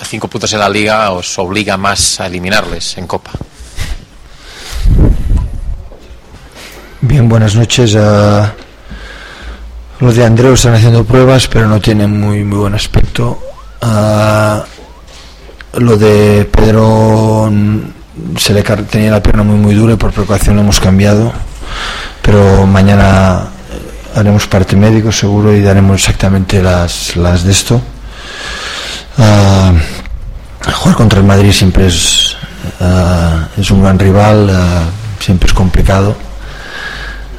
a cinco puntos en la liga os obliga más a eliminarles en Copa. Bien, buenas noches. Uh, los de Andreu están haciendo pruebas, pero no tienen muy, muy buen aspecto. Uh, lo de Pedro se le tenía la pierna muy muy dura y por precaución lo hemos cambiado. Pero mañana haremos parte médico seguro y daremos exactamente las, las de esto. Uh, jugar contra el Madrid siempre es, uh, es un gran rival, uh, siempre es complicado.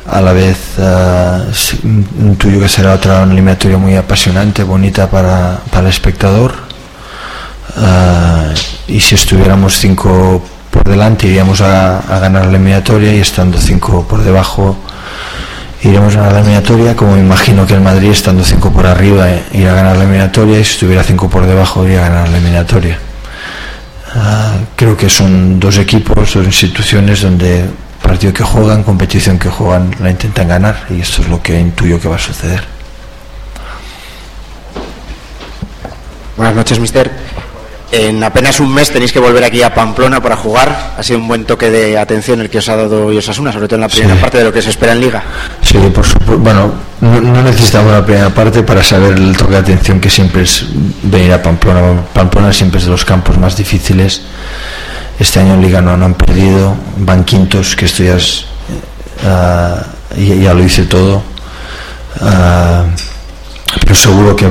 A la vez intuyo que será otra eliminatoria muy apasionante, bonita para, para el espectador. y si estuviéramos cinco por delante iríamos a, a ganar la eliminatoria y estando cinco por debajo iremos a la eliminatoria, como me imagino que el Madrid estando 5 por arriba eh, irá a ganar la eliminatoria y si estuviera 5 por debajo iría a ganar la eliminatoria. Ah, creo que son dos equipos, dos instituciones donde partido que juegan, competición que juegan, la intentan ganar y esto es lo que intuyo que va a suceder. Buenas noches, mister. En apenas un mes tenéis que volver aquí a Pamplona para jugar. Ha sido un buen toque de atención el que os ha dado Osasuna, sobre todo en la primera parte de lo que se espera en Liga. Sí, por supuesto. Bueno, no, necesitamos la primera parte para saber el toque de atención que siempre es venir a Pamplona. Pamplona siempre es de los campos más difíciles. Este año en Liga no, han perdido. Van quintos, que esto ya, es, uh, ya, lo hice todo. Uh, pero seguro que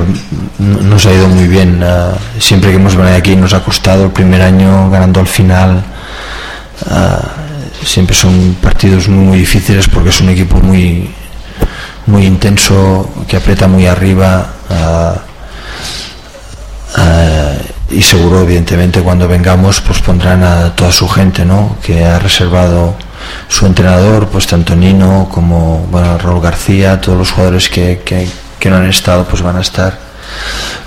nos ha ido muy bien. Eh, siempre que hemos venido aquí nos ha costado el primer año ganando al final. Eh, siempre son partidos muy, difíciles porque es un equipo muy, muy intenso, que aprieta muy arriba. Eh, y seguro, evidentemente, cuando vengamos, pues pondrán a toda su gente, ¿no? Que ha reservado su entrenador, pues tanto Nino como bueno, Raúl García, todos los jugadores que que no han estado pues van a estar.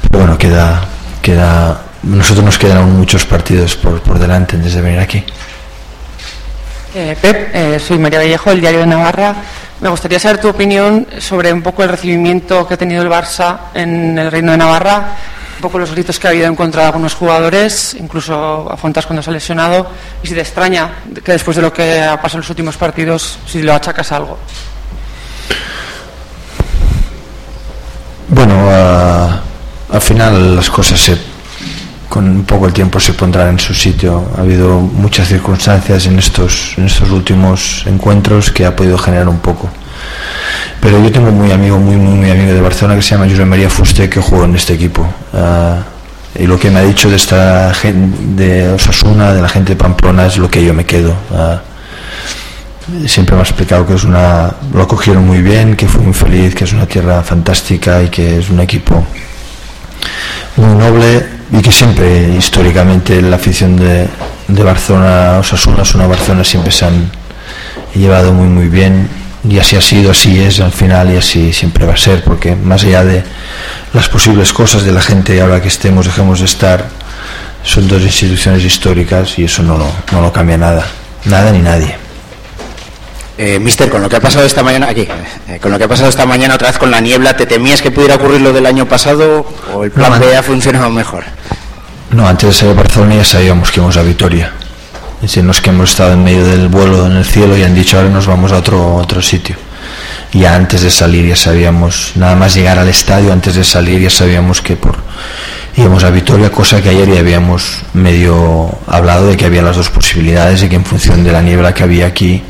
Pero bueno, queda, queda, nosotros nos quedan aún muchos partidos por, por delante antes de venir aquí. Eh, Pep, eh, soy María Vallejo, del Diario de Navarra. Me gustaría saber tu opinión sobre un poco el recibimiento que ha tenido el Barça en el Reino de Navarra, un poco los gritos que ha habido en contra de algunos jugadores, incluso a Fontas cuando se ha lesionado, y si te extraña que después de lo que ha pasado en los últimos partidos, si lo achacas algo. Bueno, al final las cosas se, con un poco el tiempo se pondrán en su sitio. Ha habido muchas circunstancias en estos, en estos últimos encuentros que ha podido generar un poco. Pero yo tengo muy amigo, muy, muy, amigo de Barcelona que se llama José María Fuste que jugó en este equipo. Ah, y lo que me ha dicho de esta gente de Osasuna, de la gente de Pamplona, es lo que yo me quedo. Ah, siempre me ha explicado que es una lo acogieron muy bien, que fue muy feliz, que es una tierra fantástica y que es un equipo muy noble y que siempre históricamente la afición de, de Barcelona, Osasuna, una Barcelona siempre se han llevado muy muy bien y así ha sido, así es al final y así siempre va a ser porque más allá de las posibles cosas de la gente ahora que estemos, dejemos de estar, son dos instituciones históricas y eso no no lo cambia nada, nada ni nadie. Eh, mister, con lo que ha pasado esta mañana, aquí, eh, con lo que ha pasado esta mañana otra vez con la niebla, ¿te temías que pudiera ocurrir lo del año pasado o el plan B ha funcionado mejor? No, antes de salir a Barcelona ya sabíamos que íbamos a Vitoria. Es decir, no es que hemos estado en medio del vuelo en el cielo y han dicho ahora nos vamos a otro, otro sitio. Y antes de salir ya sabíamos, nada más llegar al estadio, antes de salir ya sabíamos que por íbamos a Vitoria, cosa que ayer ya habíamos medio hablado de que había las dos posibilidades y que en función de la niebla que había aquí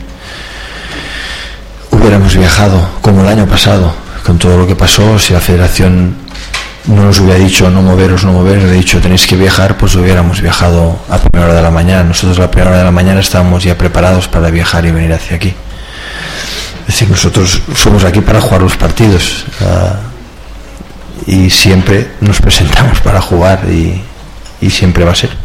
hubiéramos viajado como el año pasado, con todo lo que pasó, si la federación no nos hubiera dicho no moveros, no moveros, hubiera dicho tenéis que viajar, pues hubiéramos viajado a primera hora de la mañana. Nosotros a la primera hora de la mañana estábamos ya preparados para viajar y venir hacia aquí. Es decir, nosotros somos aquí para jugar los partidos ah, y siempre nos presentamos para jugar y, y siempre va a ser.